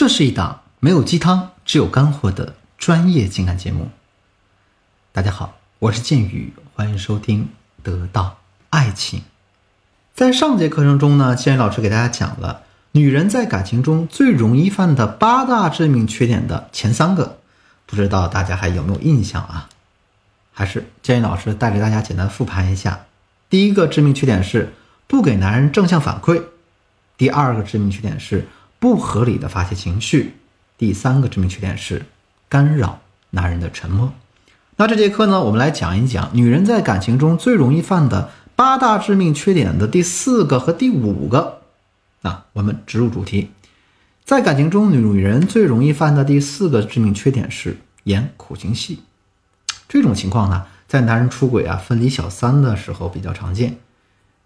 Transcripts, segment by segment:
这是一档没有鸡汤，只有干货的专业情感节目。大家好，我是剑宇，欢迎收听《得到爱情》。在上节课程中呢，剑宇老师给大家讲了女人在感情中最容易犯的八大致命缺点的前三个，不知道大家还有没有印象啊？还是建议老师带着大家简单复盘一下。第一个致命缺点是不给男人正向反馈；第二个致命缺点是不合理的发泄情绪；第三个致命缺点是干扰男人的沉默。那这节课呢，我们来讲一讲女人在感情中最容易犯的八大致命缺点的第四个和第五个。啊，我们直入主题，在感情中，女人最容易犯的第四个致命缺点是演苦情戏。这种情况呢，在男人出轨啊、分离小三的时候比较常见。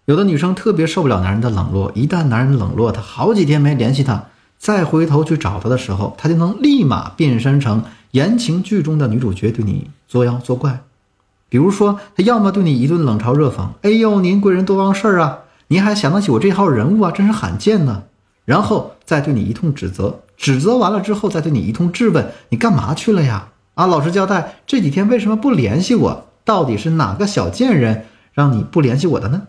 有的女生特别受不了男人的冷落，一旦男人冷落她好几天没联系她，再回头去找她的时候，她就能立马变身成言情剧中的女主角，对你作妖作怪。比如说，她要么对你一顿冷嘲热讽：“哎呦，您贵人多忘事儿啊，您还想得起我这号人物啊，真是罕见呢。”然后再对你一通指责，指责完了之后，再对你一通质问：“你干嘛去了呀？”啊，老实交代，这几天为什么不联系我？到底是哪个小贱人让你不联系我的呢？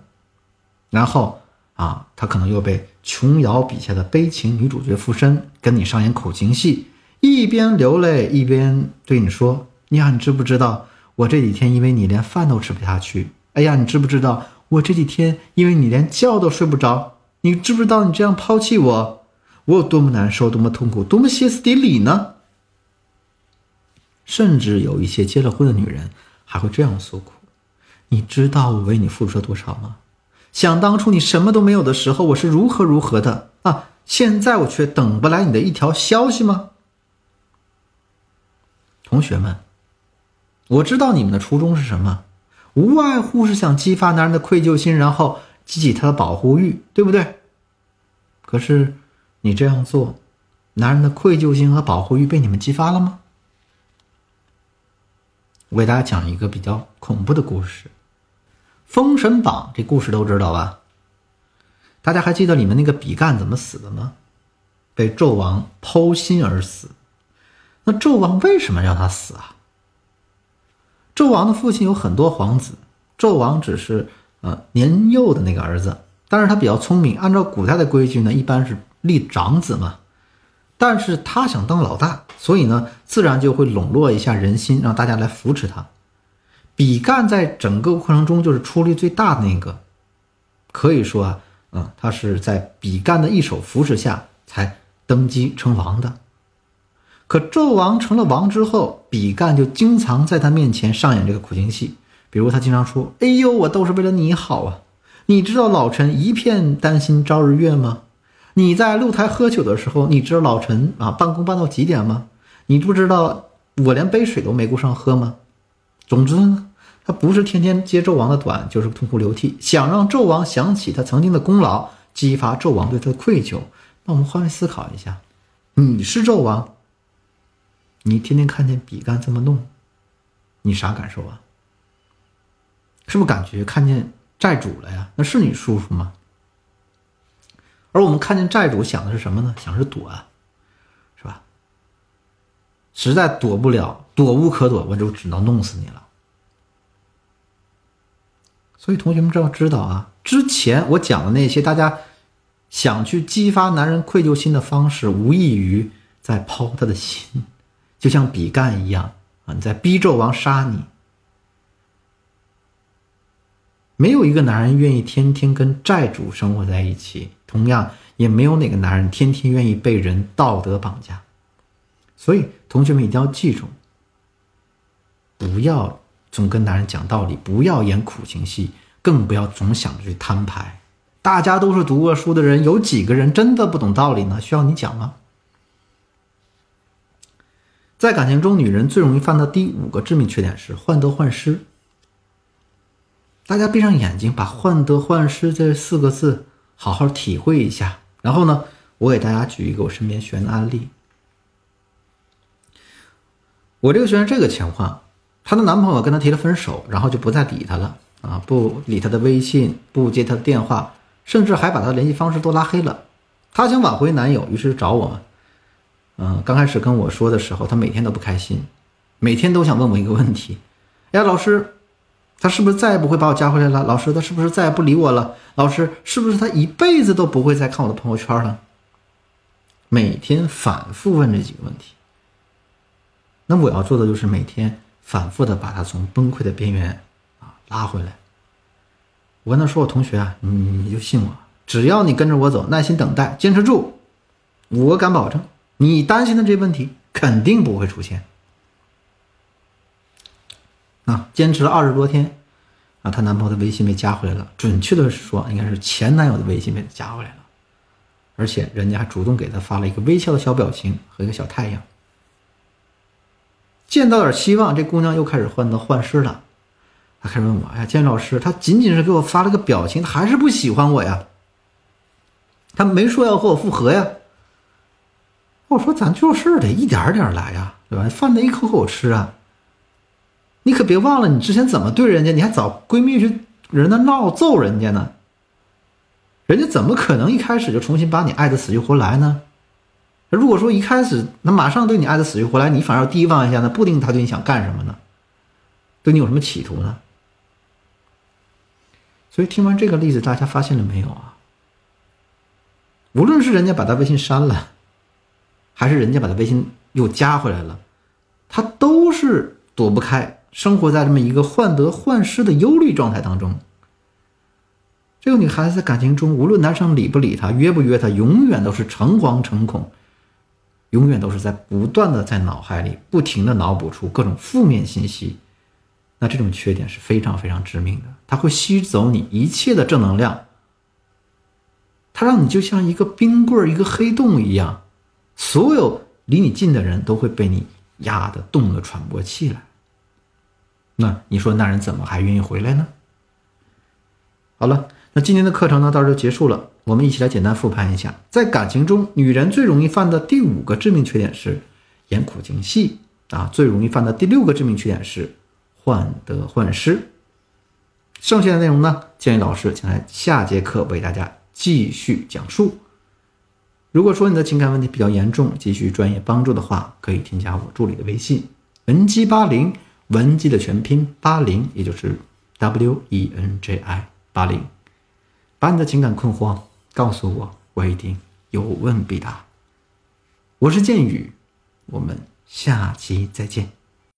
然后啊，他可能又被琼瑶笔下的悲情女主角附身，跟你上演苦情戏，一边流泪一边对你说：“你呀，你知不知道我这几天因为你连饭都吃不下去？哎呀，你知不知道我这几天因为你连觉都睡不着？你知不知道你这样抛弃我，我有多么难受，多么痛苦，多么歇斯底里呢？”甚至有一些结了婚的女人还会这样诉苦：“你知道我为你付出了多少吗？想当初你什么都没有的时候，我是如何如何的啊！现在我却等不来你的一条消息吗？”同学们，我知道你们的初衷是什么，无外乎是想激发男人的愧疚心，然后激起他的保护欲，对不对？可是你这样做，男人的愧疚心和保护欲被你们激发了吗？我给大家讲一个比较恐怖的故事，《封神榜》这故事都知道吧？大家还记得里面那个比干怎么死的吗？被纣王剖心而死。那纣王为什么让他死啊？纣王的父亲有很多皇子，纣王只是呃年幼的那个儿子，但是他比较聪明，按照古代的规矩呢，一般是立长子嘛。但是他想当老大，所以呢，自然就会笼络一下人心，让大家来扶持他。比干在整个过程中就是出力最大的那个，可以说啊，嗯，他是在比干的一手扶持下才登基称王的。可纣王成了王之后，比干就经常在他面前上演这个苦情戏，比如他经常说：“哎呦，我都是为了你好啊！你知道老臣一片担心朝日月吗？”你在露台喝酒的时候，你知道老陈啊办公办到几点吗？你不知道我连杯水都没顾上喝吗？总之呢，他不是天天揭纣王的短，就是痛哭流涕，想让纣王想起他曾经的功劳，激发纣王对他的愧疚。那我们换位思考一下，你是纣王，你天天看见比干这么弄，你啥感受啊？是不是感觉看见债主了呀？那是你叔叔吗？而我们看见债主想的是什么呢？想是躲啊，实在躲不了，躲无可躲，我就只能弄死你了。所以同学们要知道啊，之前我讲的那些大家想去激发男人愧疚心的方式，无异于在抛他的心，就像比干一样啊，你在逼纣王杀你。没有一个男人愿意天天跟债主生活在一起，同样也没有哪个男人天天愿意被人道德绑架。所以，同学们一定要记住，不要总跟男人讲道理，不要演苦情戏，更不要总想着去摊牌。大家都是读过书的人，有几个人真的不懂道理呢？需要你讲吗？在感情中，女人最容易犯的第五个致命缺点是患得患失。大家闭上眼睛，把“患得患失”这四个字好好体会一下。然后呢，我给大家举一个我身边学员的案例。我这个学员这个情况，她的男朋友跟她提了分手，然后就不再理她了啊，不理她的微信，不接她的电话，甚至还把她的联系方式都拉黑了。她想挽回男友，于是找我们。嗯，刚开始跟我说的时候，他每天都不开心，每天都想问我一个问题：哎呀，老师，他是不是再也不会把我加回来了？老师，他是不是再也不理我了？老师，是不是他一辈子都不会再看我的朋友圈了？每天反复问这几个问题。那我要做的就是每天反复的把他从崩溃的边缘啊拉回来。我跟他说：“我同学啊，你你就信我，只要你跟着我走，耐心等待，坚持住，我敢保证。”你担心的这些问题肯定不会出现。啊，坚持了二十多天，啊，她男朋友的微信被加回来了。准确的说，应该是前男友的微信被加回来了，而且人家还主动给她发了一个微笑的小表情和一个小太阳。见到点希望，这姑娘又开始患得患失了。她开始问我：“哎呀，建老师，他仅仅是给我发了个表情，他还是不喜欢我呀？他没说要和我复合呀？”我说：“咱就是得一点点来呀，对吧？饭得一口口吃啊。你可别忘了你之前怎么对人家，你还找闺蜜去人那闹揍人家呢。人家怎么可能一开始就重新把你爱的死去活来呢？如果说一开始那马上对你爱的死去活来，你反而提防一下，那不定他对你想干什么呢？对你有什么企图呢？所以听完这个例子，大家发现了没有啊？无论是人家把他微信删了。”还是人家把他微信又加回来了，他都是躲不开，生活在这么一个患得患失的忧虑状态当中。这个女孩子在感情中，无论男生理不理她，约不约她，永远都是诚惶诚恐，永远都是在不断的在脑海里不停的脑补出各种负面信息。那这种缺点是非常非常致命的，它会吸走你一切的正能量，它让你就像一个冰棍儿一个黑洞一样。所有离你近的人都会被你压得动了喘不过气来。那你说那人怎么还愿意回来呢？好了，那今天的课程呢到这就结束了。我们一起来简单复盘一下，在感情中，女人最容易犯的第五个致命缺点是演苦情戏啊，最容易犯的第六个致命缺点是患得患失。剩下的内容呢，建议老师将在下节课为大家继续讲述。如果说你的情感问题比较严重，急需专业帮助的话，可以添加我助理的微信文姬八零，文姬的全拼八零，也就是 W E N J I 八零，把你的情感困惑告诉我，我一定有问必答。我是剑宇，我们下期再见。